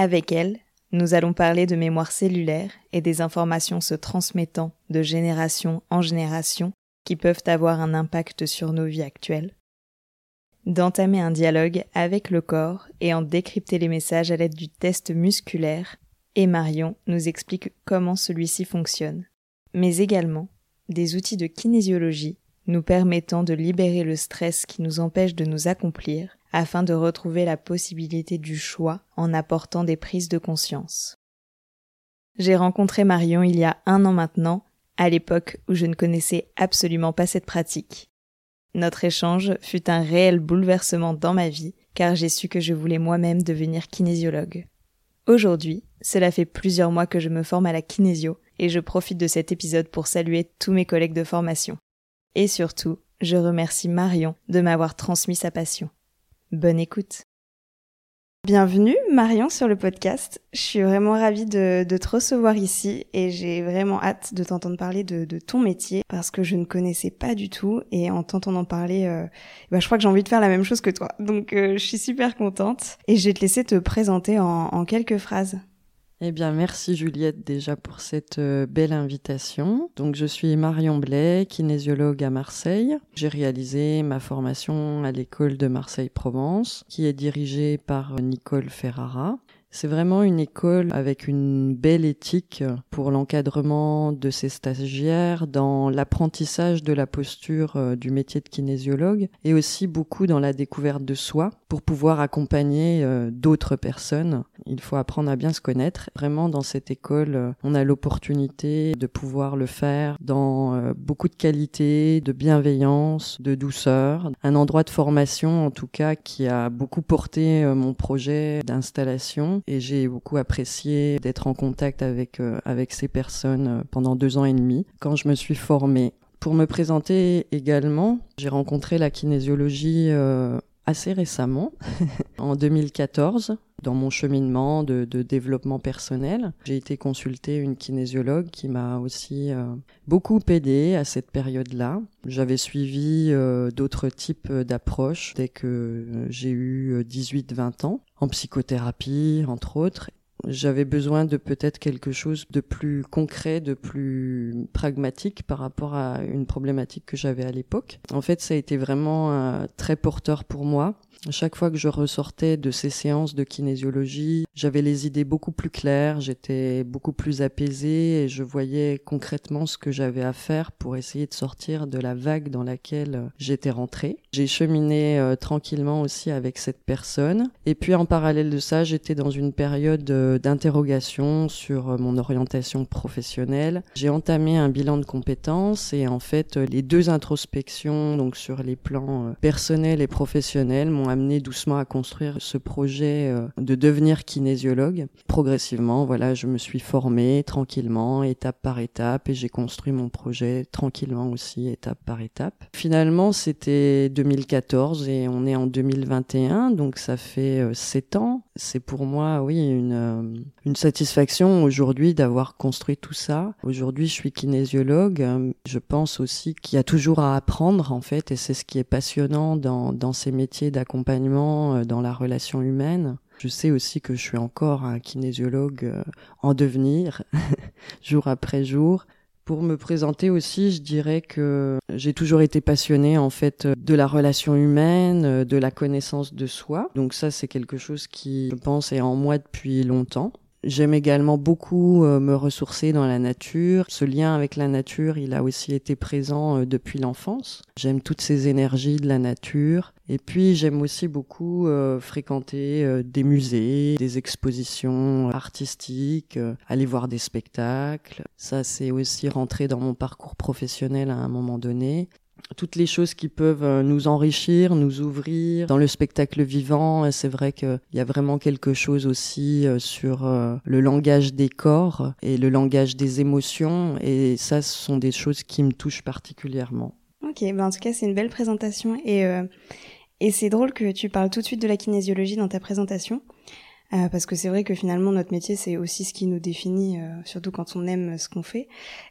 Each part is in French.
Avec elle, nous allons parler de mémoire cellulaire et des informations se transmettant de génération en génération qui peuvent avoir un impact sur nos vies actuelles. D'entamer un dialogue avec le corps et en décrypter les messages à l'aide du test musculaire, et Marion nous explique comment celui-ci fonctionne, mais également des outils de kinésiologie nous permettant de libérer le stress qui nous empêche de nous accomplir afin de retrouver la possibilité du choix en apportant des prises de conscience. J'ai rencontré Marion il y a un an maintenant, à l'époque où je ne connaissais absolument pas cette pratique. Notre échange fut un réel bouleversement dans ma vie, car j'ai su que je voulais moi-même devenir kinésiologue. Aujourd'hui, cela fait plusieurs mois que je me forme à la kinésio, et je profite de cet épisode pour saluer tous mes collègues de formation. Et surtout, je remercie Marion de m'avoir transmis sa passion. Bonne écoute. Bienvenue Marion sur le podcast. Je suis vraiment ravie de, te recevoir ici et j'ai vraiment hâte de t'entendre parler de, ton métier parce que je ne connaissais pas du tout et en t'entendant parler, euh, bah, je crois que j'ai envie de faire la même chose que toi. Donc euh, je suis super contente et je vais te laisser te présenter en quelques phrases. Eh bien, merci Juliette déjà pour cette euh, belle invitation. Donc, je suis Marion Blais, kinésiologue à Marseille. J'ai réalisé ma formation à l'école de Marseille-Provence, qui est dirigée par Nicole Ferrara. C'est vraiment une école avec une belle éthique pour l'encadrement de ses stagiaires, dans l'apprentissage de la posture euh, du métier de kinésiologue et aussi beaucoup dans la découverte de soi pour pouvoir accompagner euh, d'autres personnes. Il faut apprendre à bien se connaître. Vraiment, dans cette école, euh, on a l'opportunité de pouvoir le faire dans beaucoup de qualité, de bienveillance, de douceur. Un endroit de formation, en tout cas, qui a beaucoup porté mon projet d'installation et j'ai beaucoup apprécié d'être en contact avec, euh, avec ces personnes euh, pendant deux ans et demi quand je me suis formée. Pour me présenter également, j'ai rencontré la kinésiologie euh, assez récemment, en 2014, dans mon cheminement de, de développement personnel. J'ai été consulter une kinésiologue qui m'a aussi beaucoup aidé à cette période-là. J'avais suivi d'autres types d'approches dès que j'ai eu 18-20 ans en psychothérapie, entre autres. J'avais besoin de peut-être quelque chose de plus concret, de plus pragmatique par rapport à une problématique que j'avais à l'époque. En fait, ça a été vraiment euh, très porteur pour moi chaque fois que je ressortais de ces séances de kinésiologie, j'avais les idées beaucoup plus claires, j'étais beaucoup plus apaisée et je voyais concrètement ce que j'avais à faire pour essayer de sortir de la vague dans laquelle euh, j'étais rentrée. J'ai cheminé euh, tranquillement aussi avec cette personne. Et puis en parallèle de ça, j'étais dans une période euh, d'interrogation sur mon orientation professionnelle. J'ai entamé un bilan de compétences et en fait les deux introspections, donc sur les plans personnels et professionnels, m'ont amené doucement à construire ce projet euh, de devenir kinésiologue. Progressivement, voilà, je me suis formée tranquillement, étape par étape, et j'ai construit mon projet tranquillement aussi, étape par étape. Finalement, c'était 2014 et on est en 2021, donc ça fait euh, sept ans. C'est pour moi, oui, une, euh, une satisfaction aujourd'hui d'avoir construit tout ça. Aujourd'hui, je suis kinésiologue. Je pense aussi qu'il y a toujours à apprendre, en fait, et c'est ce qui est passionnant dans, dans ces métiers d'accompagnement euh, dans la relation humaine. Je sais aussi que je suis encore un kinésiologue euh, en devenir, jour après jour. Pour me présenter aussi, je dirais que j'ai toujours été passionnée en fait de la relation humaine, de la connaissance de soi. Donc ça, c'est quelque chose qui, je pense, est en moi depuis longtemps. J'aime également beaucoup euh, me ressourcer dans la nature. Ce lien avec la nature, il a aussi été présent depuis l'enfance. J'aime toutes ces énergies de la nature. Et puis j'aime aussi beaucoup euh, fréquenter euh, des musées, des expositions artistiques, euh, aller voir des spectacles. Ça c'est aussi rentré dans mon parcours professionnel à un moment donné. Toutes les choses qui peuvent euh, nous enrichir, nous ouvrir. Dans le spectacle vivant, c'est vrai qu'il y a vraiment quelque chose aussi euh, sur euh, le langage des corps et le langage des émotions. Et ça, ce sont des choses qui me touchent particulièrement. Ok, ben en tout cas, c'est une belle présentation. Et, et c'est drôle que tu parles tout de suite de la kinésiologie dans ta présentation. parce que c'est vrai que finalement notre métier c'est aussi ce qui nous définit, surtout quand on aime ce qu'on fait.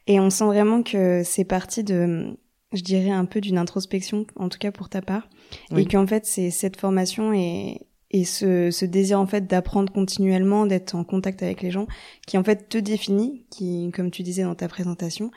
Et on sent vraiment que c'est parti de je dirais un peu d'une introspection, en tout cas pour ta part, et qu'en fait c'est cette formation et, et ce, ce désir en fait d'apprendre continuellement, d'être en contact avec les gens, qui en fait te définit, qui comme tu disais dans ta présentation,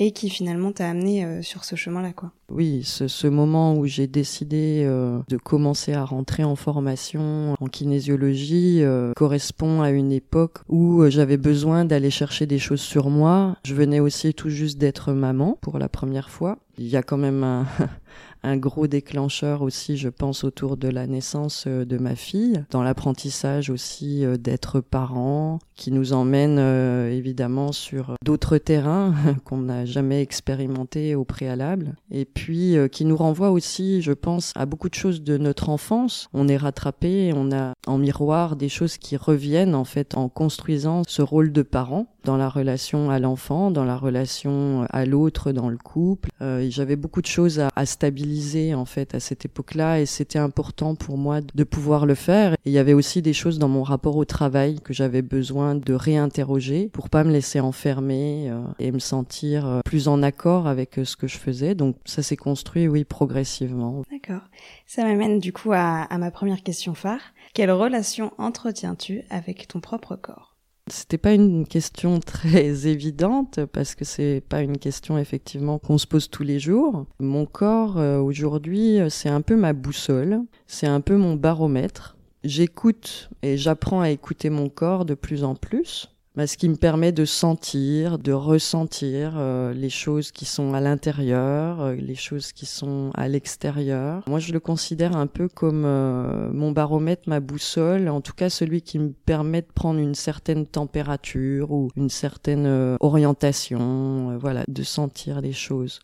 et qui finalement t'a amené euh, sur ce chemin-là, quoi. Oui, ce, ce moment où j'ai décidé euh, de commencer à rentrer en formation en kinésiologie euh, correspond à une époque où j'avais besoin d'aller chercher des choses sur moi. Je venais aussi tout juste d'être maman pour la première fois. Il y a quand même un, un gros déclencheur aussi, je pense, autour de la naissance euh, de ma fille, dans l'apprentissage aussi euh, d'être parent, qui nous emmène euh, évidemment sur d'autres terrains qu'on n'a jamais expérimentés au préalable, et puis qui nous renvoie aussi, je pense, à beaucoup de choses de notre enfance. On est rattrapé, on a en miroir des choses qui reviennent en fait en construisant ce rôle de parent dans la relation à l'enfant, dans la relation à l'autre, dans le couple. Euh, J'avais beaucoup de choses à, à, stabiliser en fait à cette époque-là et c'était important pour moi de pouvoir le faire. Et il y avait aussi des choses dans mon rapport au travail que j'avais besoin de réinterroger pour pas me laisser enfermer euh, et me sentir euh, plus en accord avec euh, ce que je faisais. Donc ça s'est construit, oui, progressivement. D'accord. Ça m'amène du coup à, à ma première question phare. Quelle relation entretiens-tu avec ton propre corps? C'était pas une question très évidente parce que c'est pas une question effectivement qu'on se pose tous les jours. Mon corps euh, aujourd'hui, c'est un peu ma boussole, c'est un peu mon baromètre. J'écoute et j'apprends à écouter mon corps de plus en plus bah, ce qui me permet de sentir, de ressentir euh, les choses qui sont à l'intérieur, euh, les choses qui sont à l'extérieur. Moi, je le considère un peu comme euh, mon baromètre, ma boussole, en tout cas celui qui me permet de prendre une certaine température ou une certaine orientation, voilà, de sentir les choses.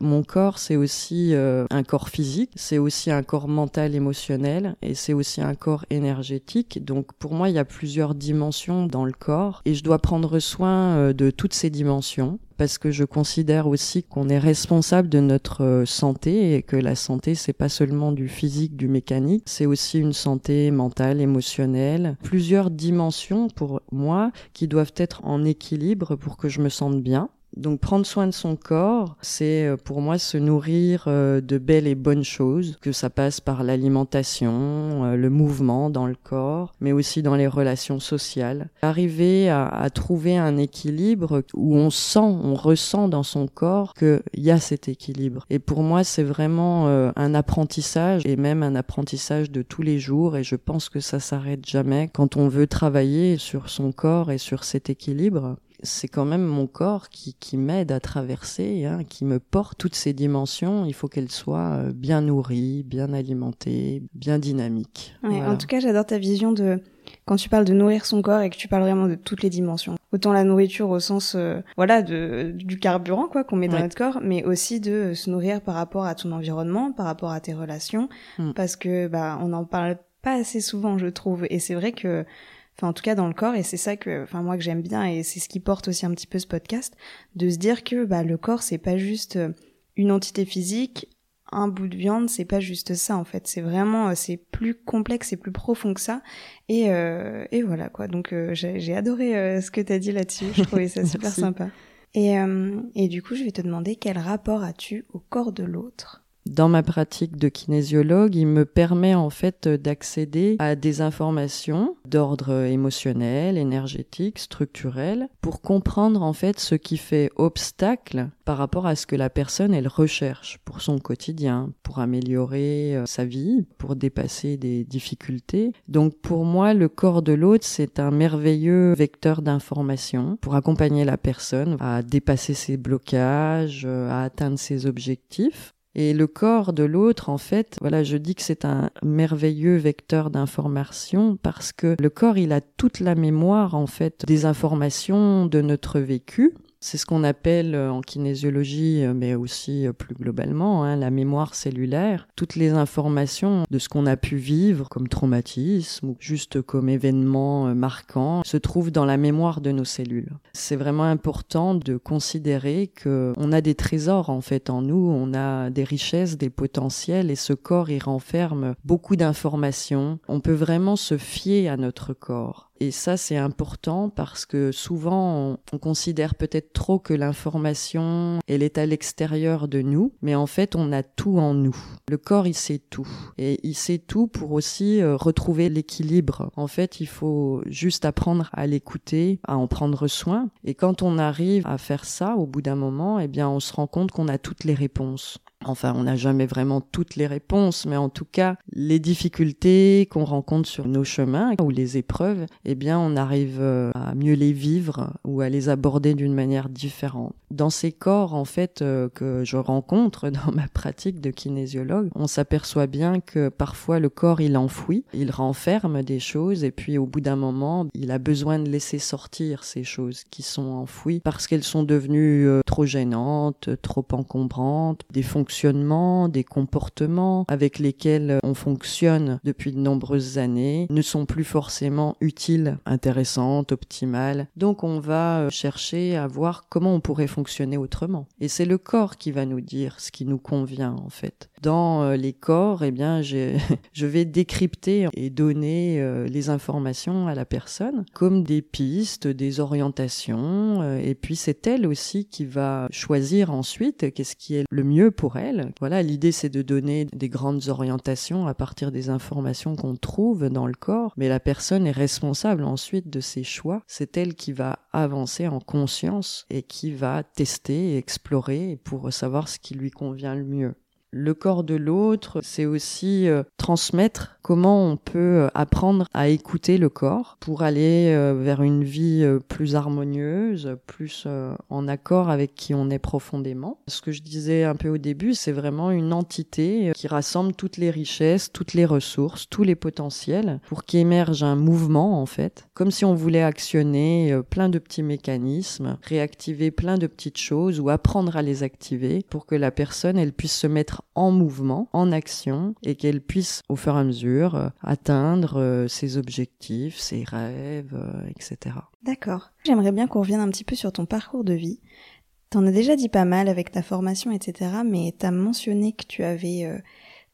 Mon corps, c'est aussi euh, un corps physique, c'est aussi un corps mental, émotionnel, et c'est aussi un corps énergétique. Donc pour moi, il y a plusieurs dimensions dans le corps, et je dois prendre soin euh, de toutes ces dimensions parce que je considère aussi qu'on est responsable de notre euh, santé et que la santé c'est pas seulement du physique, du mécanique, c'est aussi une santé mentale, émotionnelle, plusieurs dimensions pour moi qui doivent être en équilibre pour que je me sente bien. Donc prendre soin de son corps, c'est euh, pour moi se nourrir euh, de belles et bonnes choses, que ça passe par l'alimentation, euh, le mouvement dans le corps, mais aussi dans les relations sociales. Arriver à, trouver un équilibre où on sent, on ressent dans son corps qu'il y a cet équilibre. Et pour moi, c'est vraiment un apprentissage et même un apprentissage de tous les jours et je pense que ça s'arrête jamais quand on veut travailler sur son corps et sur cet équilibre c'est quand même mon corps qui, qui m'aide à traverser, hein, qui me porte toutes ces dimensions. Il faut qu'elles soient euh, bien nourries, bien alimentées, bien dynamiques. En tout cas, j'adore ta vision de quand tu parles de nourrir son corps et que tu parles vraiment de toutes les dimensions. Autant la nourriture au sens euh, voilà de du carburant quoi qu'on met dans notre corps, mais aussi de se nourrir par rapport à ton environnement, par rapport à tes relations, mm. parce que bah on n'en parle pas assez souvent, je trouve. Et c'est vrai que enfin en tout cas dans le corps et c'est ça que enfin moi que j'aime bien et c'est ce qui porte aussi un petit peu ce podcast de se dire que bah le corps c'est pas juste euh, une entité physique un bout de viande c'est pas juste ça en fait. C'est vraiment euh, c'est plus complexe et plus profond que ça et euh, et voilà quoi. Donc j'ai adoré ce que tu as dit là-dessus. Je trouvais ça super sympa. Et et du coup je vais te demander quel rapport as-tu au corps de l'autre? Dans ma pratique de kinésiologue, il me permet en fait d'accéder à des informations d'ordre émotionnel, énergétique, structurel, pour comprendre en fait ce qui fait obstacle par rapport à ce que la personne elle recherche pour son quotidien, pour améliorer euh, sa vie, pour dépasser des difficultés. Donc pour moi, le corps de l'autre, c'est un merveilleux vecteur d'information pour accompagner la personne à dépasser ses blocages, euh, à atteindre ses objectifs. Et le corps de l'autre, en fait, voilà, je dis que c'est un merveilleux vecteur d'information parce que le corps, il a toute la mémoire, en fait, des informations de notre vécu C'est ce qu'on appelle euh, en kinésiologie, euh, mais aussi euh, plus globalement, hein, la mémoire cellulaire. Toutes les informations de ce qu'on a pu vivre comme traumatisme ou juste comme événement marquant se trouvent dans la mémoire de nos cellules. C'est vraiment important de considérer que on a des trésors en fait en nous, on a des richesses, des potentiels et ce corps il renferme beaucoup d'informations. On peut vraiment se fier à notre corps. Et ça, c'est important parce que souvent, on, considère peut-être trop que l'information, elle est à l'extérieur de nous, mais en fait, on a tout en nous. Le corps, il sait tout. Et il sait tout pour aussi euh, retrouver l'équilibre. En fait, il faut juste apprendre à l'écouter, à en prendre soin. Et quand on arrive à faire ça, au bout d'un moment, eh bien, on se rend compte qu'on a toutes les réponses. Enfin, on n'a jamais vraiment toutes les réponses, mais en tout cas, les difficultés qu'on rencontre sur nos chemins ou les épreuves, eh bien, on arrive euh, à mieux les vivre ou à les aborder d'une manière différente. Dans ces corps, en fait, euh, que je rencontre dans ma pratique de kinésiologue, on s'aperçoit bien que parfois le corps, il enfouit, il renferme des choses et puis au bout d'un moment, il a besoin de laisser sortir ces choses qui sont enfouies parce qu'elles sont devenues euh, trop gênantes, trop encombrantes, des fonctions des comportements avec lesquels on fonctionne depuis de nombreuses années ne sont plus forcément utiles, intéressantes, optimales. Donc on va euh, chercher à voir comment on pourrait fonctionner autrement. Et c'est le corps qui va nous dire ce qui nous convient en fait. Dans euh, les corps, eh bien, je vais décrypter et donner euh, les informations à la personne comme des pistes, des orientations. Et puis c'est elle aussi qui va choisir ensuite qu'est-ce qui est le mieux pour elle. Voilà, l'idée c'est de donner des grandes orientations à partir des informations qu'on trouve dans le corps, mais la personne est responsable ensuite de ses choix. C'est elle qui va avancer en conscience et qui va tester et explorer pour savoir ce qui lui convient le mieux. Le corps de l'autre, c'est aussi euh, transmettre comment on peut euh, apprendre à écouter le corps pour aller euh, vers une vie plus harmonieuse, plus en accord avec qui on est profondément. Ce que je disais un peu au début, c'est vraiment une entité qui rassemble toutes les richesses, toutes les ressources, tous les potentiels pour qu'émerge un mouvement en fait, comme si on voulait actionner plein de petits mécanismes, réactiver plein de petites choses ou apprendre à les activer pour que la personne elle puisse se mettre en mouvement, en action, et qu'elle puisse au fur et à mesure euh, atteindre euh, ses objectifs, ses rêves, euh, etc. D'accord. J'aimerais bien qu'on revienne un petit peu sur ton parcours de vie. T'en as déjà dit pas mal avec ta formation, etc., mais t'as mentionné que tu avais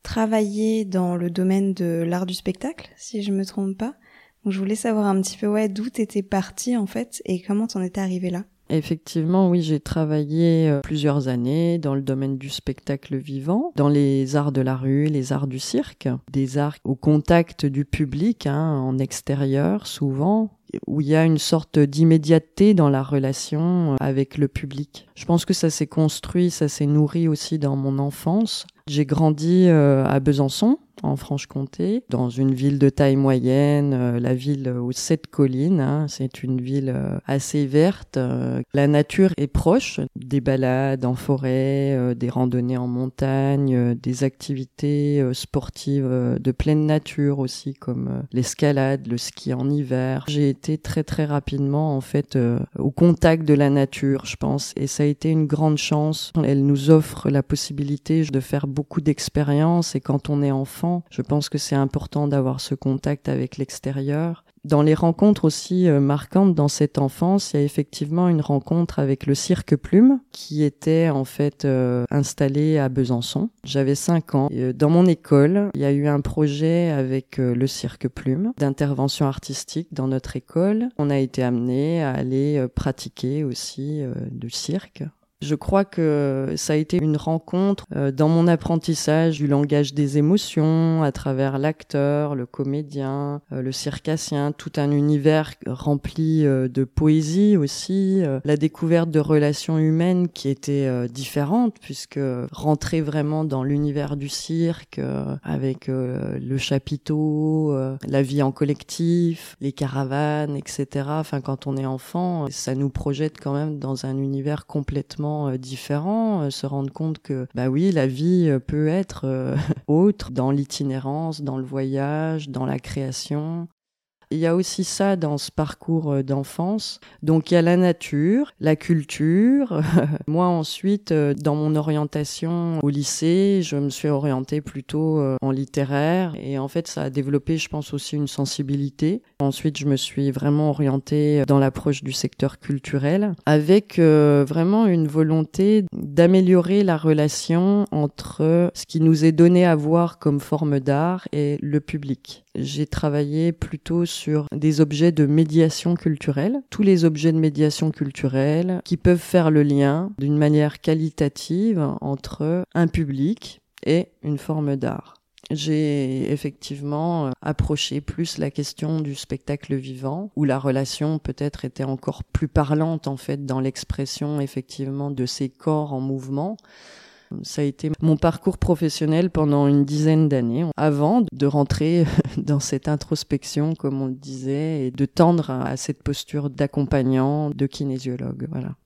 travaillé dans le domaine de l'art du spectacle, si je me trompe pas. Donc je voulais savoir un petit peu ouais, d'où t'étais partie en fait et comment t'en étais arrivée là? Effectivement, oui, j'ai travaillé euh, plusieurs années dans le domaine du spectacle vivant, dans les arts de la rue, les arts du cirque, des arts au contact du public, hein, en extérieur souvent, où il y a une sorte d'immédiateté dans la relation euh, avec le public. Je pense que ça s'est construit, ça s'est nourri aussi dans mon enfance. J'ai grandi euh, à Besançon, en Franche-Comté, dans une ville de taille moyenne, euh, la ville aux sept collines. Hein. c'est une ville euh, assez verte. Euh, la nature est proche, des balades en forêt, des randonnées en montagne, des activités sportives de pleine nature aussi, comme l'escalade, le ski en hiver. J'ai été très très rapidement en fait au contact de la nature, je pense, et ça a été une grande chance. Elle nous offre la possibilité de faire beaucoup d'expériences et quand on est enfant je pense que c'est important d'avoir ce contact avec l'extérieur. Dans les rencontres aussi euh, marquantes dans cette enfance, il y a effectivement une rencontre avec le Cirque Plume qui était en fait euh, installé à Besançon. J'avais 5 ans. Euh, dans mon école, il y a eu un projet avec le Cirque Plume d'intervention artistique dans notre école. On a été amené à aller pratiquer aussi du cirque je crois que ça a été une rencontre euh, dans mon apprentissage du langage des émotions à travers l'acteur, le comédien, euh, le circassien, tout un univers rempli euh, de poésie aussi, la découverte de relations humaines qui étaient différentes puisque rentrer vraiment dans l'univers du cirque avec le chapiteau, la vie en collectif, les caravanes, etc. Enfin, quand on est enfant, ça nous projette quand même dans un univers complètement euh, différents, euh, se rendre compte que bah oui, la vie euh, peut être autre dans l'itinérance, dans le voyage, dans la création. Il y a aussi ça dans ce parcours euh, d'enfance. Donc il y a la nature, la culture. Moi ensuite, euh, dans mon orientation au lycée, je me suis orientée plutôt euh, en littéraire et en fait ça a développé, je pense aussi une sensibilité. Ensuite, je me suis vraiment orientée dans l'approche du secteur culturel avec vraiment une volonté d'améliorer la relation entre ce qui nous est donné à voir comme forme d'art et le public. J'ai travaillé plutôt sur des objets de médiation culturelle, tous les objets de médiation culturelle qui peuvent faire le lien d'une manière qualitative entre un public et une forme d'art. J'ai effectivement approché plus la question du spectacle vivant, où la relation peut-être était encore plus parlante en fait dans l'expression effectivement de ces corps en mouvement ça a été mon parcours professionnel pendant une dizaine d'années, avant de rentrer dans cette introspection, comme on le disait, et de tendre à cette posture d'accompagnant, de kinésiologue. Voilà.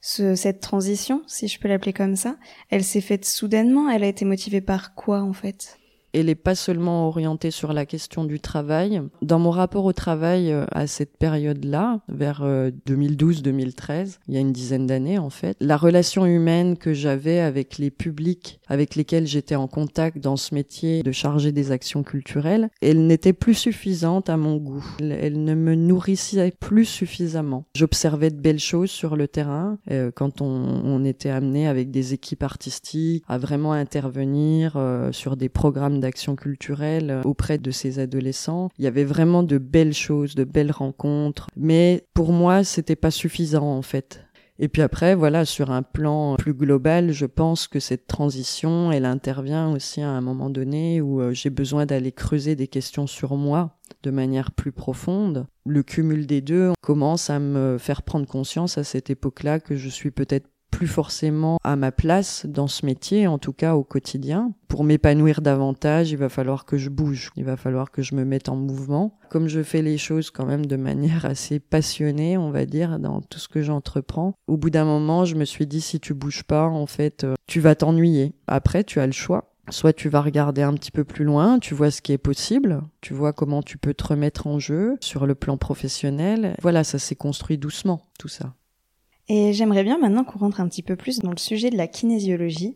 cette transition, si je peux l'appeler comme ça, elle s'est faite soudainement. Elle a été motivée par quoi en fait? Elle n'est pas seulement orientée sur la question du travail. Dans mon rapport au travail euh, à cette période-là, vers 2012-2013, euh, il y a une dizaine d'années en fait, la relation humaine que j'avais avec les publics avec lesquels j'étais en contact dans ce métier de charger des actions culturelles, elle n'était plus suffisante à mon goût. Elle, ne me nourrissait plus suffisamment. J'observais de belles choses sur le terrain euh, quand on, était amené avec des équipes artistiques à vraiment intervenir sur des programmes d'action culturelle euh, auprès de ces adolescents. Il y avait vraiment de belles choses, de belles rencontres, mais pour moi, c'était pas suffisant en fait. Et puis après, voilà, sur un plan plus global, je pense que cette transition, elle intervient aussi à un moment donné où euh, j'ai besoin d'aller creuser des questions sur moi de manière plus profonde. Le cumul des deux commence à me faire prendre conscience à cette époque-là que je suis peut-être plus forcément à ma place dans ce métier, en tout cas au quotidien. Pour m'épanouir davantage, il va falloir que je bouge, il va falloir que je me mette en mouvement. Comme je fais les choses quand même de manière assez passionnée, on va dire, dans tout ce que j'entreprends, au bout d'un moment, je me suis dit, si tu bouges pas, en fait, euh, tu vas t'ennuyer. Après, tu as le choix. Soit tu vas regarder un petit peu plus loin, tu vois ce qui est possible, tu vois comment tu peux te remettre en jeu sur le plan professionnel. Voilà, ça s'est construit doucement, tout ça. Et j'aimerais bien maintenant qu'on rentre un petit peu plus dans le sujet de la kinésiologie,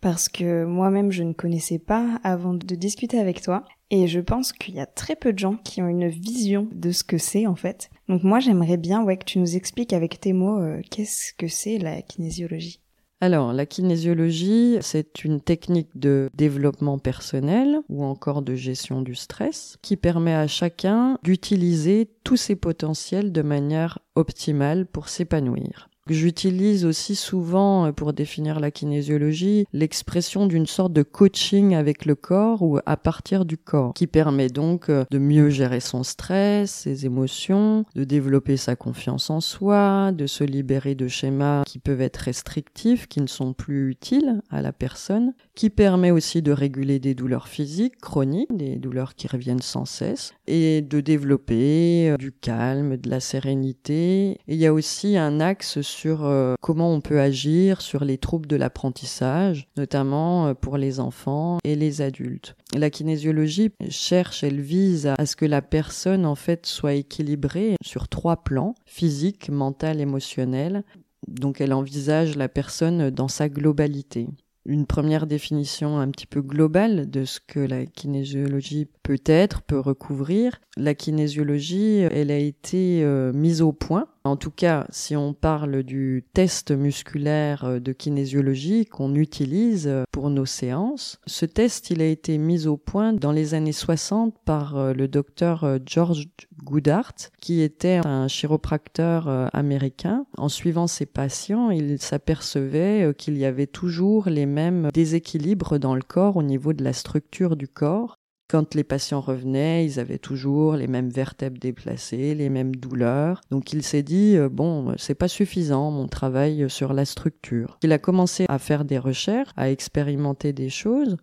parce que moi-même je ne connaissais pas avant de discuter avec toi, et je pense qu'il y a très peu de gens qui ont une vision de ce que c'est en fait. Donc moi j'aimerais bien ouais, que tu nous expliques avec tes mots euh, qu'est-ce que c'est la kinésiologie. Alors, la kinésiologie, c'est une technique de développement personnel ou encore de gestion du stress qui permet à chacun d'utiliser tous ses potentiels de manière optimale pour s'épanouir. J'utilise aussi souvent, euh, pour définir la kinésiologie, l'expression d'une sorte de coaching avec le corps ou à partir du corps, qui permet donc euh, de mieux gérer son stress, ses émotions, de développer sa confiance en soi, de se libérer de schémas qui peuvent être restrictifs, qui ne sont plus utiles à la personne, qui permet aussi de réguler des douleurs physiques chroniques, des douleurs qui reviennent sans cesse, et de développer euh, du calme, de la sérénité. Il y a aussi un axe euh, comment on peut agir sur les troubles de l'apprentissage, notamment euh, pour les enfants et les adultes. La kinésiologie cherche, elle vise à ce que la personne en fait soit équilibrée sur trois plans, physique, mental, émotionnel. Donc elle envisage la personne dans sa globalité une première définition un petit peu globale de ce que la kinésiologie peut être, peut recouvrir. La kinésiologie, elle a été euh, mise au point en tout cas, si on parle du test musculaire euh, de kinésiologie qu'on utilise euh, pour nos séances, ce test, il a été mis au point dans les années 60 par euh, le docteur George Goodhart, qui était un chiropracteur américain. En suivant ses patients, il s'apercevait qu'il y avait toujours les mêmes déséquilibres dans le corps au niveau de la structure du corps quand les patients revenaient, ils avaient toujours les mêmes vertèbres déplacées, les mêmes douleurs. Donc il s'est dit euh, bon, c'est pas suffisant mon travail sur la structure. Il a commencé à faire des recherches, à expérimenter des choses.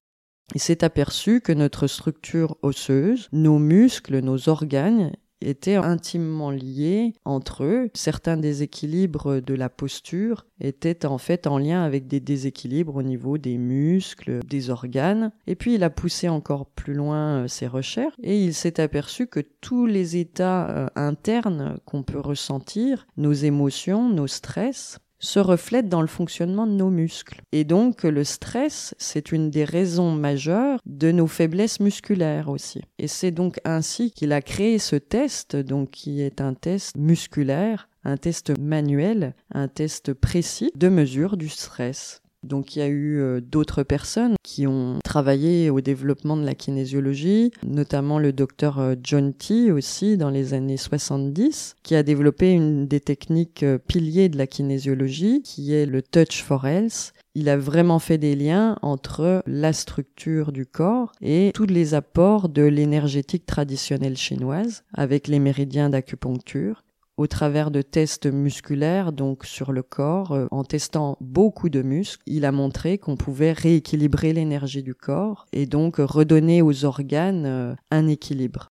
Il s'est aperçu que notre structure osseuse, nos muscles, nos organes étaient intimement liés entre eux. Certains déséquilibres de la posture étaient en fait en lien avec des déséquilibres au niveau des muscles, des organes. Et puis il a poussé encore plus loin euh, ses recherches et il s'est aperçu que tous les états euh, internes qu'on peut ressentir, nos émotions, nos stress, se reflètent dans le fonctionnement de nos muscles. Et donc le stress, c'est une des raisons majeures de nos faiblesses musculaires aussi. Et c'est donc ainsi qu'il a créé ce test, donc qui est un test musculaire, un test manuel, un test précis de mesure du stress. Donc il y a eu euh, d'autres personnes qui ont travaillé au développement de la kinésiologie, notamment le docteur euh, John T aussi dans les années 70, qui a développé une des techniques euh, piliers de la kinésiologie, qui est le touch for health. Il a vraiment fait des liens entre la structure du corps et tous les apports de l'énergétique traditionnelle chinoise avec les méridiens d'acupuncture au travers de tests musculaires, donc sur le corps, euh, en testant beaucoup de muscles, il a montré qu'on pouvait rééquilibrer l'énergie du corps et donc redonner aux organes euh, un équilibre.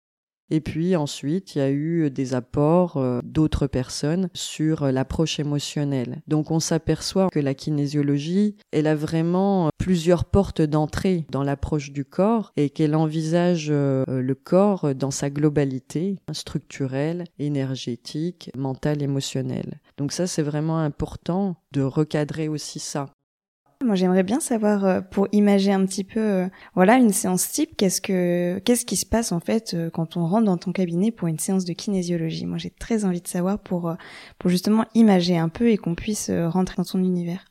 Et puis ensuite, il y a eu des apports euh, d'autres personnes sur euh, l'approche émotionnelle. Donc on s'aperçoit que la kinésiologie, elle a vraiment euh, plusieurs portes d'entrée dans l'approche du corps et qu'elle envisage le corps dans sa globalité structurelle, énergétique, mentale, émotionnelle. Donc ça, c'est vraiment important de recadrer aussi ça. Moi, j'aimerais bien savoir, euh, pour imaginer un petit peu, euh, voilà, une séance type, qu'est-ce que, qu'est-ce qui se passe en fait euh, quand on rentre dans ton cabinet pour une séance de kinésiologie? Moi, j'ai très envie de savoir pour, pour justement imager un peu et qu'on puisse rentrer dans son univers.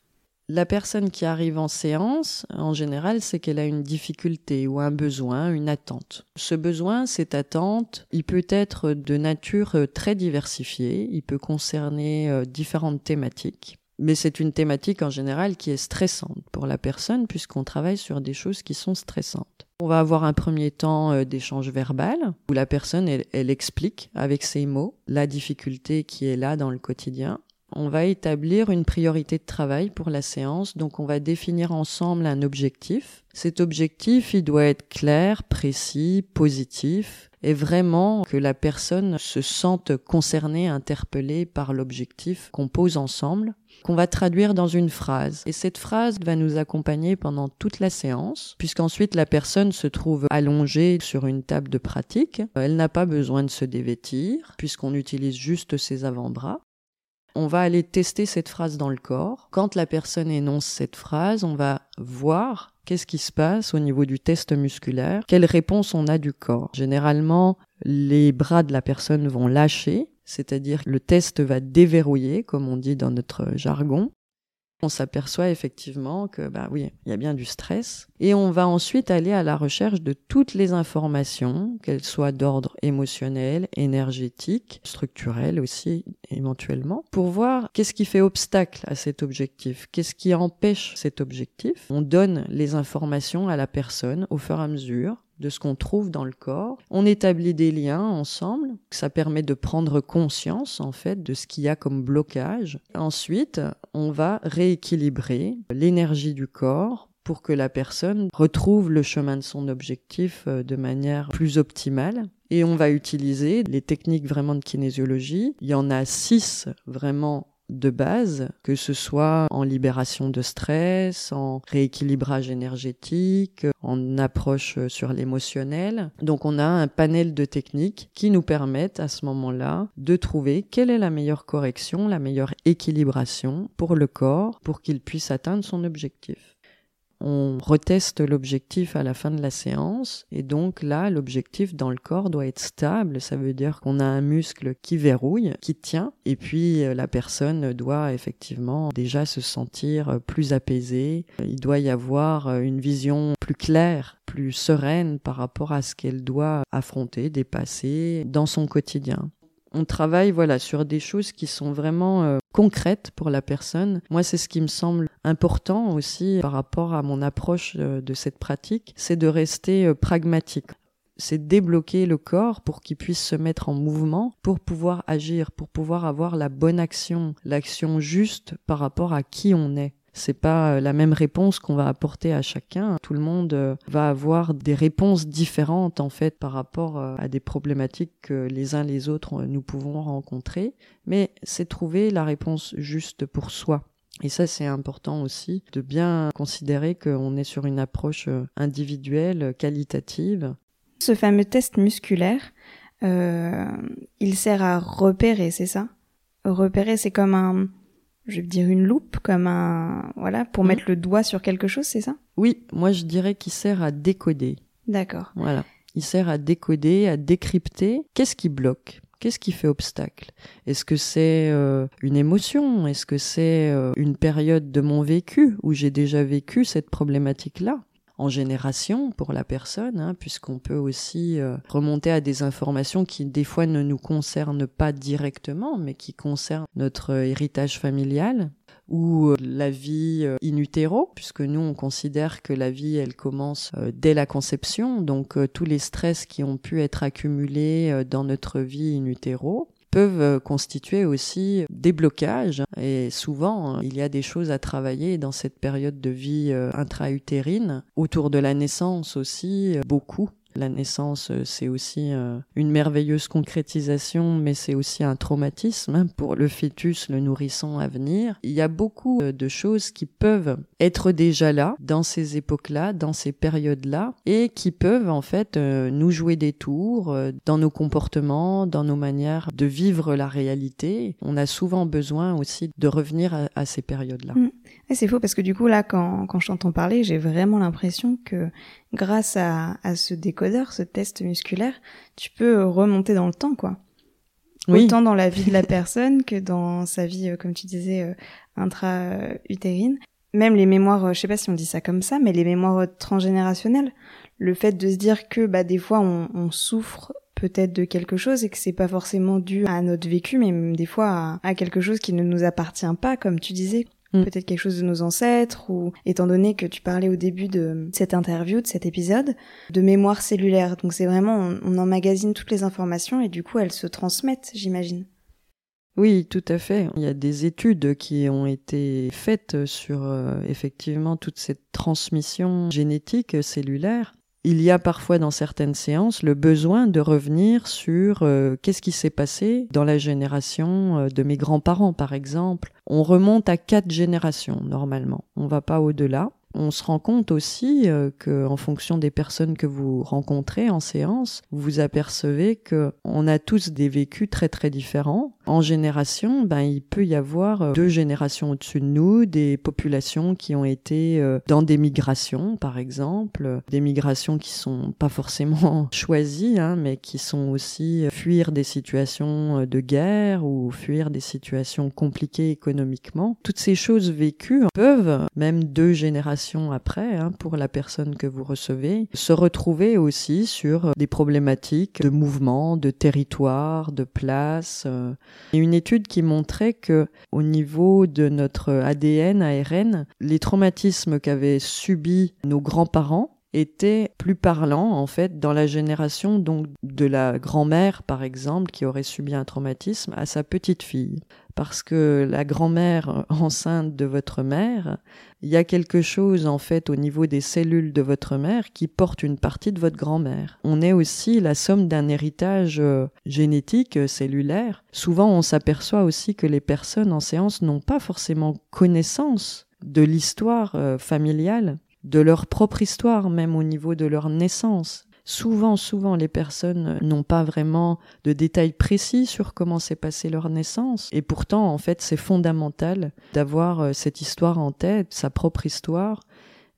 La personne qui arrive en séance, en général, c'est qu'elle a une difficulté ou un besoin, une attente. Ce besoin, cette attente, il peut être de nature très diversifiée, il peut concerner différentes thématiques mais c'est une thématique en général qui est stressante pour la personne puisqu'on travaille sur des choses qui sont stressantes. On va avoir un premier temps euh, d'échange verbal où la personne elle, explique avec ses mots la difficulté qui est là dans le quotidien. On va établir une priorité de travail pour la séance, donc on va définir ensemble un objectif. Cet objectif, il doit être clair, précis, positif, et vraiment que la personne se sente concernée, interpellée par l'objectif qu'on pose ensemble qu'on va traduire dans une phrase. Et cette phrase va nous accompagner pendant toute la séance, puisqu'ensuite la personne se trouve allongée sur une table de pratique. Elle n'a pas besoin de se dévêtir, puisqu'on utilise juste ses avant-bras. On va aller tester cette phrase dans le corps. Quand la personne énonce cette phrase, on va voir qu'est-ce qui se passe au niveau du test musculaire, quelle réponse on a du corps. Généralement, les bras de la personne vont lâcher, c'est-à-dire le test va déverrouiller, comme on dit dans notre jargon. On s'aperçoit effectivement que, bah oui, il y a bien du stress. Et on va ensuite aller à la recherche de toutes les informations, qu'elles soient d'ordre émotionnel, énergétique, structurel aussi, éventuellement, pour voir qu'est-ce qui fait obstacle à cet objectif, qu'est-ce qui empêche cet objectif. On donne les informations à la personne au fur et à mesure de ce qu'on trouve dans le corps. On établit des liens ensemble. Ça permet de prendre conscience, en fait, de ce qu'il y a comme blocage. Ensuite, on va rééquilibrer l'énergie du corps pour que la personne retrouve le chemin de son objectif euh, de manière plus optimale. Et on va utiliser les techniques vraiment de kinésiologie. Il y en a six vraiment de base, que ce soit en libération de stress, en rééquilibrage énergétique, en approche sur l'émotionnel. Donc on a un panel de techniques qui nous permettent à ce moment-là de trouver quelle est la meilleure correction, la meilleure équilibration pour le corps pour qu'il puisse atteindre son objectif on reteste l'objectif à la fin de la séance et donc là l'objectif dans le corps doit être stable. Ça veut dire qu'on a un muscle qui verrouille qui tient et puis euh, la personne doit effectivement déjà se sentir plus apaisée. Il doit y avoir euh, une vision plus claire plus sereine par rapport à ce qu'elle doit affronter dépasser dans son quotidien on travaille voilà sur des choses qui sont vraiment euh, concrètes pour la personne. Moi, c'est ce qui me semble important aussi par rapport à mon approche euh, de cette pratique, c'est de rester euh, pragmatique. C'est débloquer le corps pour qu'il puisse se mettre en mouvement, pour pouvoir agir, pour pouvoir avoir la bonne action, l'action juste par rapport à qui on est. c'est pas euh, la même réponse qu'on va apporter à chacun. Tout le monde euh, va avoir des réponses différentes en fait par rapport euh, à des problématiques que les uns les autres nous pouvons rencontrer, mais c'est trouver la réponse juste pour soi. Et ça, c'est important aussi de bien considérer qu'on est sur une approche individuelle, qualitative. Ce fameux test musculaire, il sert à repérer, c'est ça? Repérer, c'est comme un, je vais dire une loupe, comme un, voilà, pour mhm. mettre le doigt sur quelque chose, c'est ça? Oui, moi je dirais qu'il sert à décoder. D'accord. Voilà. Il sert à décoder, à décrypter. Qu'est-ce qui bloque? Qu'est-ce qui fait obstacle? Est-ce que c'est euh, une émotion? Est-ce que c'est euh, une période de mon vécu où j'ai déjà vécu cette problématique-là? En génération pour la personne, hein, puisqu'on peut aussi euh, remonter à des informations qui des fois ne nous concernent pas directement, mais qui concernent notre héritage familial ou euh, la vie euh, in utero, puisque nous on considère que la vie elle commence dès la conception, donc tous les stress qui ont pu être accumulés dans notre vie in utero peuvent euh, constituer aussi des blocages. Et souvent, il y a des choses à travailler dans cette période de vie euh, intra-utérine. Autour de la naissance aussi, euh, beaucoup. La naissance, euh, c'est aussi euh, une merveilleuse concrétisation, mais c'est aussi un traumatisme hein, pour le fœtus, le nourrisson à venir. Il y a beaucoup euh, de choses qui peuvent être déjà là, dans ces époques-là, dans ces périodes-là, et qui peuvent en fait nous jouer des tours dans nos comportements, dans nos manières de vivre la réalité. On a souvent besoin aussi de revenir à, ces périodes-là. Mmh. C'est faux parce que du coup là, quand, quand je t'entends parler, j'ai vraiment l'impression que grâce à, à ce décodeur, ce test musculaire, tu peux remonter dans le temps, quoi. Oui. Autant dans la vie de la personne que dans sa vie, euh, comme tu disais, euh, intra-utérine. Même les mémoires, euh, je sais pas si on dit ça comme ça, mais les mémoires transgénérationnelles. Le fait de se dire que bah des fois on, on souffre peut-être de quelque chose et que c'est pas forcément dû à notre vécu, mais même des fois à, à quelque chose qui ne nous appartient pas, comme tu disais. Mm. peut-être quelque chose de nos ancêtres, ou étant donné que tu parlais au début de cette interview, de cet épisode, de mémoire cellulaire. Donc c'est vraiment, on, on emmagasine toutes les informations et du coup elles se transmettent, j'imagine. Oui, tout à fait. Il y a des études qui ont été faites sur euh, effectivement toute cette transmission génétique cellulaire il y a parfois dans certaines séances le besoin de revenir sur euh, qu'est-ce qui s'est passé dans la génération euh, de mes grands-parents, par exemple. On remonte à quatre générations normalement. On va pas au-delà on se rend compte aussi euh, que, en fonction des personnes que vous rencontrez en séance, vous vous apercevez que on a tous des vécus très très différents. En génération, ben il peut y avoir euh, deux générations au-dessus de nous, des populations qui ont été euh, dans des migrations, par exemple, des migrations qui sont pas forcément choisies, hein, mais qui sont aussi fuir des situations de guerre ou fuir des situations compliquées économiquement. Toutes ces choses vécues peuvent, même deux générations après, hein, pour la personne que vous recevez, se retrouver aussi sur des problématiques de mouvement, de territoire, de place. Euh. A une étude qui montrait que au niveau de notre ADN, ARN, les traumatismes qu'avaient subis nos grands-parents étaient plus parlants en fait dans la génération donc de la grand-mère par exemple qui aurait subi un traumatisme à sa petite fille parce que la grand-mère enceinte de votre mère, il y a quelque chose en fait au niveau des cellules de votre mère qui porte une partie de votre grand-mère. On est aussi la somme d'un héritage euh, génétique, euh, cellulaire. Souvent on s'aperçoit aussi que les personnes en séance n'ont pas forcément connaissance de l'histoire euh, familiale, de leur propre histoire même au niveau de leur naissance. Souvent, souvent, les personnes n'ont pas vraiment de détails précis sur comment s'est passée leur naissance. Et pourtant, en fait, c'est fondamental d'avoir euh, cette histoire en tête, sa propre histoire,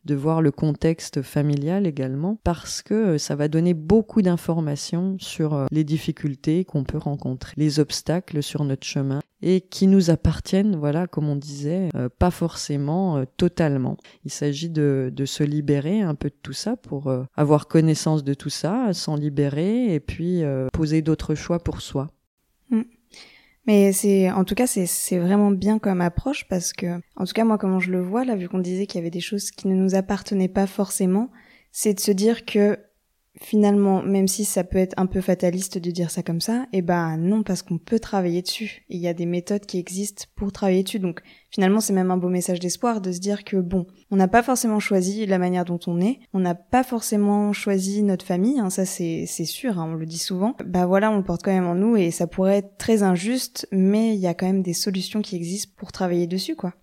de voir le contexte familial également, parce que euh, ça va donner beaucoup d'informations sur euh, les difficultés qu'on peut rencontrer, les obstacles sur notre chemin, et qui nous appartiennent, voilà, comme on disait, euh, pas forcément totalement. Il s'agit de, de, se libérer un peu de tout ça pour avoir connaissance de tout ça, s'en libérer, et puis poser d'autres choix pour soi. Mais c'est, en tout cas, c'est vraiment bien comme approche parce que, en tout cas, moi, comment je le vois, là, vu qu'on disait qu'il y avait des choses qui ne nous appartenaient pas forcément, c'est de se dire que finalement, même si ça peut être un peu fataliste de dire ça comme ça, eh ben non, parce qu'on peut travailler dessus. Il y a des méthodes qui existent pour travailler dessus. Donc finalement, c'est même un beau message d'espoir de se dire que bon, on n'a pas forcément choisi la manière dont on est, on n'a pas forcément choisi notre famille, hein, ça c'est sûr, hein, on le dit souvent. Bah voilà, on le porte quand même en nous et ça pourrait être très injuste, mais il y a quand même des solutions qui existent pour travailler dessus, quoi.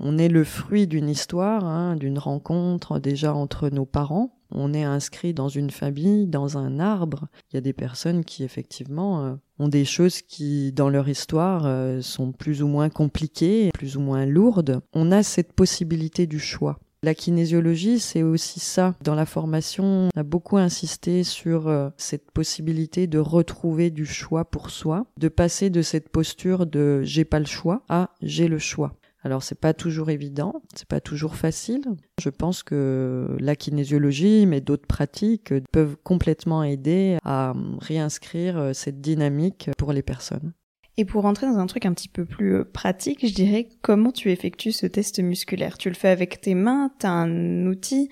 On est le fruit d'une histoire, hein, d'une rencontre déjà entre nos parents on est inscrit dans une famille, dans un arbre. Il y a des personnes qui effectivement euh, ont des choses qui, dans leur histoire, euh, sont plus ou moins compliquées, plus ou moins lourdes. On a cette possibilité du choix. La kinésiologie, c'est aussi ça. Dans la formation, on a beaucoup insisté sur euh, cette possibilité de retrouver du choix pour soi, de passer de cette posture de j'ai pas le choix à j'ai le choix. Alors c'est pas toujours évident, c'est pas toujours facile. Je pense que la kinésiologie, mais d'autres pratiques peuvent complètement aider à réinscrire euh, cette dynamique pour les personnes. Et pour rentrer dans un truc un petit peu plus euh, pratique, je dirais comment tu effectues ce test musculaire? Tu le fais avec tes mains, tu as un outil?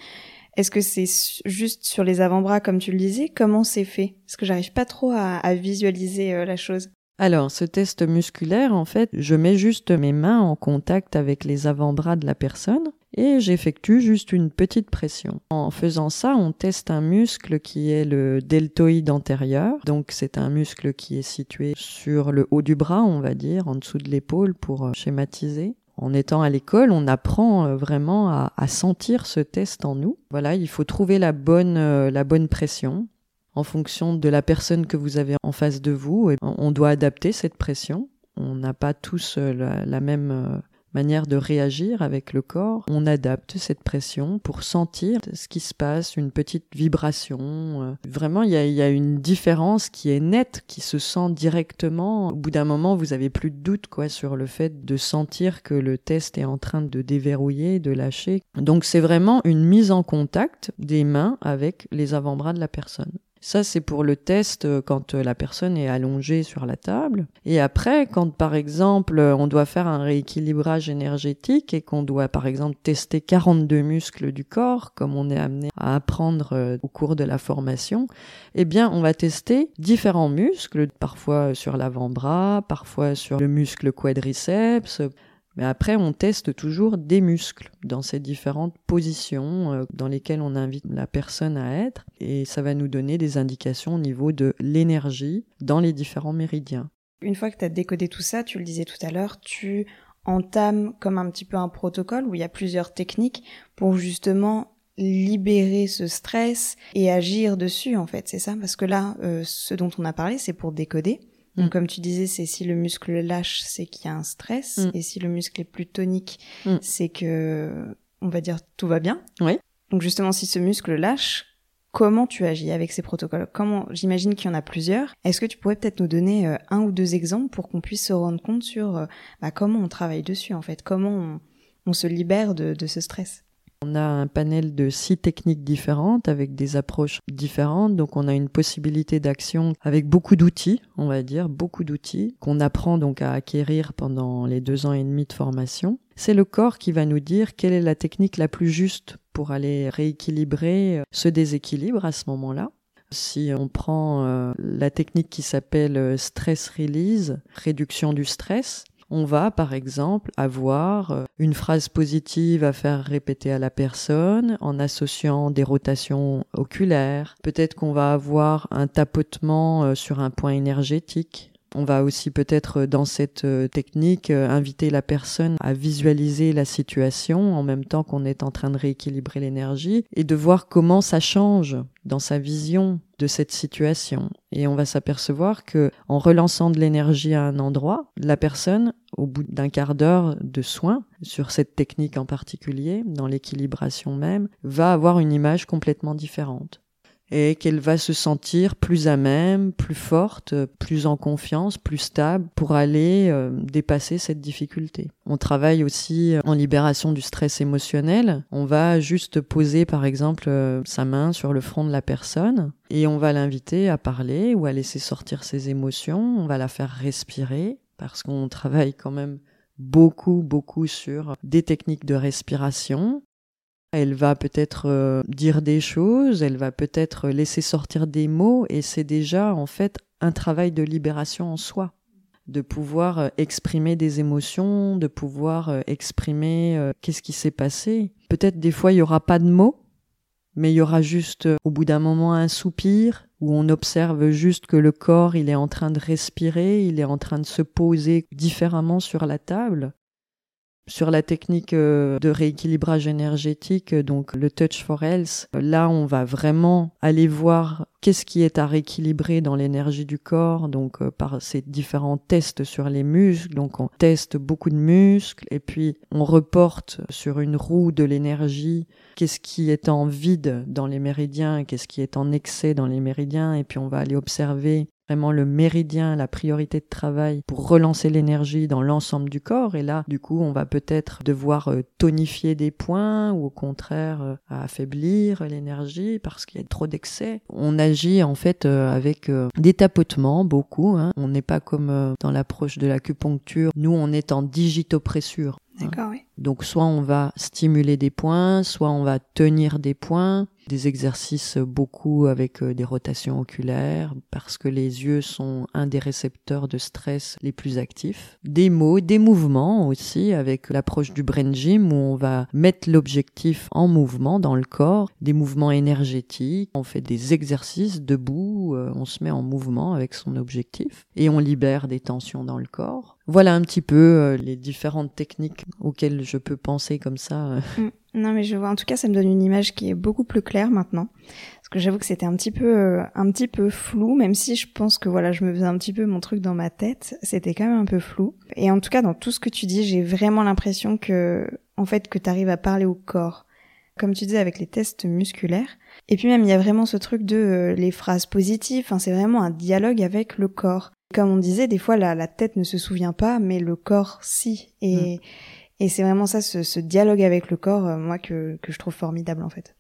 Est-ce que c'est juste sur les avant-bras comme tu le disais? Comment c'est fait? Parce que j'arrive pas trop à, visualiser euh, la chose. Alors, ce test musculaire, en fait, je mets juste mes mains en contact avec les avant-bras de la personne et j'effectue juste une petite pression. En faisant ça, on teste un muscle qui est le deltoïde antérieur. Donc, c'est un muscle qui est situé sur le haut du bras, on va dire, en dessous de l'épaule pour euh, schématiser en étant à l'école, on apprend euh, vraiment à, sentir ce test en nous. Voilà, il faut trouver la bonne, euh, la bonne pression en fonction de la personne que vous avez en face de vous. on doit adapter cette pression. On n'a pas tous euh, la, même euh, manière de réagir avec le corps. On adapte cette pression pour sentir ce qui se passe, une petite vibration. Euh. Vraiment, il y a, une différence qui est nette, qui se sent directement. Au bout d'un moment, vous avez plus de doute quoi sur le fait de sentir que le test est en train de déverrouiller, de lâcher. Donc c'est vraiment une mise en contact des mains avec les avant-bras de la personne. Ça, c'est pour le test euh, quand euh, la personne est allongée sur la table. Et après, quand par exemple, euh, on doit faire un rééquilibrage énergétique et qu'on doit par exemple tester 42 muscles du corps, comme on est amené à apprendre au cours de la formation, eh bien, on va tester différents muscles, parfois sur l'avant-bras, parfois sur le muscle quadriceps, mais après, on teste toujours des muscles dans ces différentes positions euh, dans lesquelles on invite la personne à être. Et ça va nous donner des indications au niveau de l'énergie dans les différents méridiens. Une fois que tu as décodé tout ça, tu le disais tout à l'heure, tu entames comme un petit peu un protocole où il y a plusieurs techniques pour justement libérer ce stress et agir dessus en fait, c'est ça? Parce que là, euh, ce dont on a parlé, c'est pour décoder. Donc, mm. comme tu disais, c'est si le muscle lâche, c'est qu'il y a un stress. Mm. Et si le muscle est plus tonique, mm. c'est que, on va dire, tout va bien. Oui. Donc, justement, si ce muscle lâche, comment tu agis avec ces protocoles? Comment J'imagine qu'il y en a plusieurs. Est-ce que tu pourrais peut-être nous donner euh, un ou deux exemples pour qu'on puisse se rendre compte sur euh, bah, comment on travaille dessus, en fait? Comment on, se libère de ce stress? On a un panel de six techniques différentes avec des approches différentes, donc on a une possibilité d'action avec beaucoup d'outils, on va dire, beaucoup d'outils qu'on apprend donc à acquérir pendant les deux ans et demi de formation. C'est le corps qui va nous dire quelle est la technique la plus juste pour aller rééquilibrer ce déséquilibre à ce moment-là. Si on prend euh, la technique qui s'appelle euh, stress release, réduction du stress, on va, par exemple, avoir euh, une phrase positive à faire répéter à la personne en associant des rotations oculaires. Peut-être qu'on va avoir un tapotement euh, sur un point énergétique. On va aussi peut-être euh, dans cette technique inviter la personne à visualiser la situation en même temps qu'on est en train de rééquilibrer l'énergie et de voir comment ça change dans sa vision de cette situation. Et on va s'apercevoir que en relançant de l'énergie à un endroit, la personne, au bout d'un quart d'heure de soins sur cette technique en particulier, dans l'équilibration même, va avoir une image complètement différente et qu'elle va se sentir plus à même, plus forte, plus en confiance, plus stable pour aller euh, dépasser cette difficulté. On travaille aussi en libération du stress émotionnel. On va juste poser par exemple euh, sa main sur le front de la personne et on va l'inviter à parler ou à laisser sortir ses émotions, on va la faire respirer parce qu'on travaille quand même beaucoup beaucoup sur des techniques de respiration Elle va peut-être euh, dire des choses, elle va peut-être laisser sortir des mots, et c'est déjà en fait un travail de libération en soi de pouvoir euh, exprimer des émotions, de pouvoir euh, exprimer qu'est-ce qui s'est passé. Peut-être des fois il y aura pas de mots, mais il y aura juste au bout d'un moment un soupir où on observe juste que le corps il est en train de respirer, il est en train de se poser différemment sur la table sur la technique euh, de rééquilibrage énergétique, donc le Touch for Health, là on va vraiment aller voir qu'est-ce qui est à rééquilibrer dans l'énergie du corps, donc euh, par ces différents tests sur les muscles, donc on teste beaucoup de muscles et puis on reporte sur une roue de l'énergie qu'est-ce qui est en vide dans les méridiens, qu'est-ce qui est en excès dans les méridiens et puis on va aller observer vraiment le méridien, la priorité de travail pour relancer l'énergie dans l'ensemble du corps. Et là, du coup, on va peut-être devoir euh, tonifier des points ou au contraire euh, affaiblir l'énergie parce qu'il y a trop d'excès. On agit en fait euh, avec des tapotements, beaucoup. Hein. On n'est pas comme dans l'approche de l'acupuncture. Nous, on est en digitopressure. D'accord, oui. Donc soit on va stimuler des points, soit on va tenir des points, des exercices beaucoup avec euh, des rotations oculaires parce que les yeux sont un des récepteurs de stress les plus actifs. Des mots, des mouvements aussi avec l'approche du brain gym où on va mettre l'objectif en mouvement dans le corps, des mouvements énergétiques, on fait des exercices debout, euh, on se met en mouvement avec son objectif et on libère des tensions dans le corps. Voilà un petit peu euh, les différentes techniques auxquelles je peux penser comme ça. Mm. Non, mais je vois. En tout cas, ça me donne une image qui est beaucoup plus claire maintenant. Parce que j'avoue que c'était un petit peu, euh, un petit peu flou, même si je pense que voilà, je me faisais un petit peu mon truc dans ma tête. C'était quand même un peu flou. Et en tout cas, dans tout ce que tu dis, j'ai vraiment l'impression que, en fait, que tu arrives à parler au corps. Comme tu disais avec les tests musculaires. Et puis même, il y a vraiment ce truc de euh, les phrases positives. Enfin, c'est vraiment un dialogue avec le corps. Comme on disait, des fois, la, la tête ne se souvient pas, mais le corps, si. Et, mm. Et c'est vraiment ça, ce, dialogue avec le corps, euh, moi, que, que je trouve formidable en fait.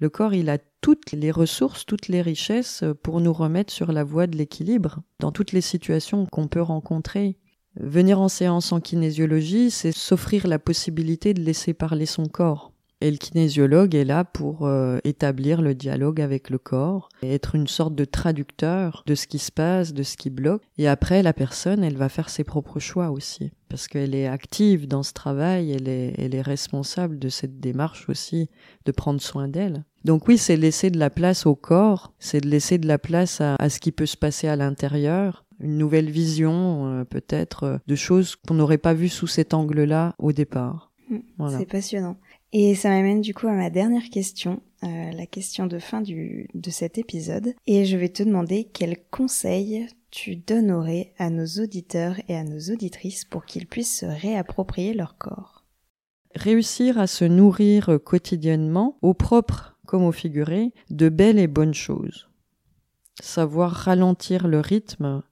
Le corps, il a toutes les ressources, toutes les richesses pour nous remettre sur la voie de l'équilibre dans toutes les situations qu'on peut rencontrer. Venir en séance en kinésiologie, c'est s'offrir la possibilité de laisser parler son corps. Et le kinésiologue est là pour euh, établir le dialogue avec le corps et être une sorte de traducteur de ce qui se passe, de ce qui bloque. Et après, la personne, elle va faire ses propres choix aussi. Parce qu'elle est active dans ce travail, elle est, elle est responsable de cette démarche aussi, de prendre soin d'elle. Donc oui, c'est laisser de la place au corps, c'est de laisser de la place à, ce qui peut se passer à l'intérieur, une nouvelle vision euh, peut-être euh, de choses qu'on n'aurait pas vues sous cet angle-là au départ. Voilà. C'est passionnant. Et ça m'amène du coup à ma dernière question, euh, la question de fin du, de cet épisode. Et je vais te demander quels conseils tu donnerais à nos auditeurs et à nos auditrices pour qu'ils puissent se réapproprier leur corps Réussir à se nourrir quotidiennement, au propre comme au figuré, de belles et bonnes choses. Savoir ralentir le rythme,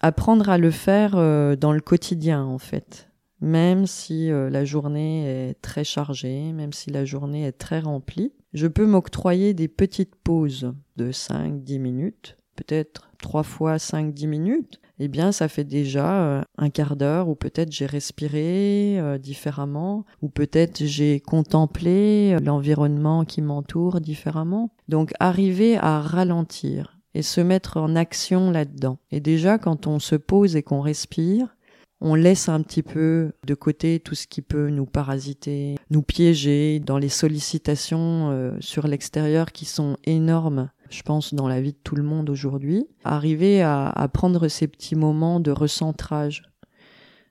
apprendre à le faire euh, dans le quotidien en fait même si euh, la journée est très chargée, même si la journée est très remplie, je peux m'octroyer des petites pauses de 5-10 minutes, peut-être trois fois 5-10 minutes. Eh bien, ça fait déjà euh, un quart d'heure où peut-être j'ai respiré euh, différemment, ou peut-être j'ai contemplé l'environnement qui m'entoure différemment. Donc, arriver à ralentir et se mettre en action là-dedans. Et déjà, quand on se pose et qu'on respire, on laisse un petit peu de côté tout ce qui peut nous parasiter, nous piéger dans les sollicitations euh, sur l'extérieur qui sont énormes, je pense, dans la vie de tout le monde aujourd'hui. Arriver à, prendre ces petits moments de recentrage.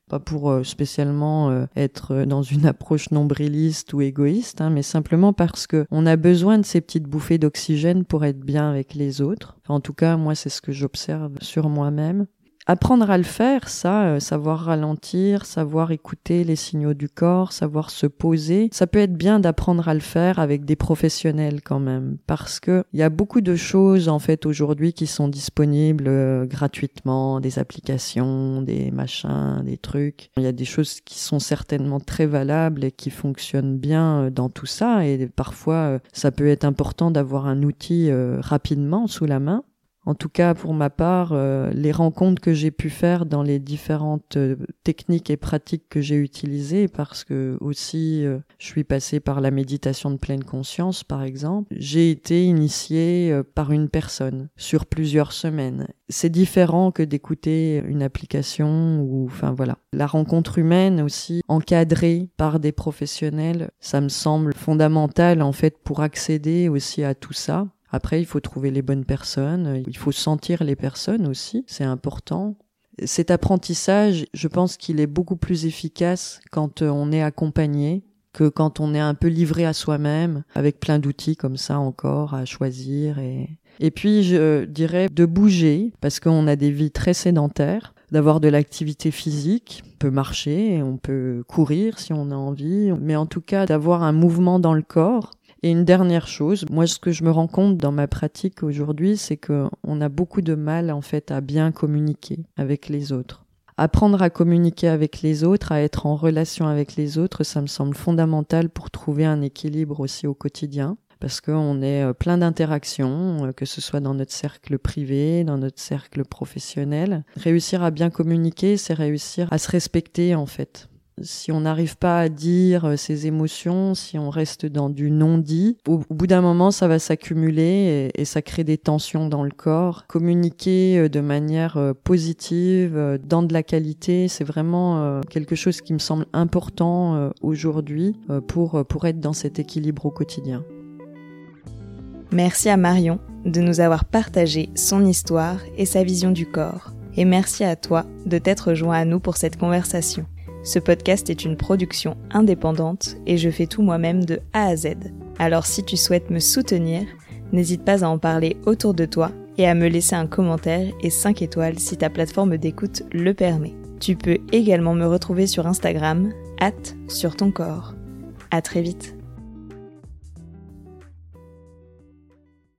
Pas pour euh, spécialement euh, être dans une approche nombriliste ou égoïste, hein, mais simplement parce que on a besoin de ces petites bouffées d'oxygène pour être bien avec les autres. en tout cas, moi, c'est ce que j'observe sur moi-même. Apprendre à le faire, ça, euh, savoir ralentir, savoir écouter les signaux du corps, savoir se poser, ça peut être bien d'apprendre à le faire avec des professionnels quand même, parce que il y a beaucoup de choses en fait aujourd'hui qui sont disponibles euh, gratuitement, des applications, des machins, des trucs. Il y a des choses qui sont certainement très valables et qui fonctionnent bien euh, dans tout ça, et parfois ça peut être important d'avoir un outil rapidement sous la main. En tout cas, pour ma part, euh, les rencontres que j'ai pu faire dans les différentes euh, techniques et pratiques que j'ai utilisées, parce que aussi euh, je suis passée par la méditation de pleine conscience, par exemple, j'ai été initiée par une personne sur plusieurs semaines. C'est différent que d'écouter une application ou, enfin voilà. La rencontre humaine aussi, encadrée par des professionnels, ça me semble fondamental en fait pour accéder aussi à tout ça après, il faut trouver les bonnes personnes, il faut sentir les personnes aussi, c'est important. Cet apprentissage, je pense qu'il est beaucoup plus efficace quand euh, on est accompagné que quand on est un peu livré à soi-même, avec plein d'outils comme ça encore à choisir. Et, et puis, je dirais de bouger, parce qu'on a des vies très sédentaires d'avoir de l'activité physique, on peut marcher, on peut courir si on a envie, mais en tout cas d'avoir un mouvement dans le corps et une dernière chose, moi ce que je me rends compte dans ma pratique aujourd'hui, c'est que on a beaucoup de mal en fait à bien communiquer avec les autres. Apprendre à communiquer avec les autres, à être en relation avec les autres, ça me semble fondamental pour trouver un équilibre aussi au quotidien parce qu'on est euh, plein d'interactions, euh, que ce soit dans notre cercle privé, dans notre cercle professionnel. Réussir à bien communiquer, c'est réussir à se respecter en fait si on n'arrive pas à dire euh, ses émotions, si on reste dans du non-dit, au, bout d'un moment, ça va s'accumuler et, ça crée des tensions dans le corps. Communiquer euh, de manière euh, positive, dans de la qualité, c'est vraiment quelque chose qui me semble important aujourd'hui pour, pour être dans cet équilibre au quotidien. Merci à Marion de nous avoir partagé son histoire et sa vision du corps. Et merci à toi de t'être joint à nous pour cette conversation. Ce podcast est une production indépendante et je fais tout moi-même de A à Z. Alors si tu souhaites me soutenir, n'hésite pas à en parler autour de toi et à me laisser un commentaire et 5 étoiles si ta plateforme d'écoute le permet. Tu peux également me retrouver sur Instagram, at sur ton corps. À très vite.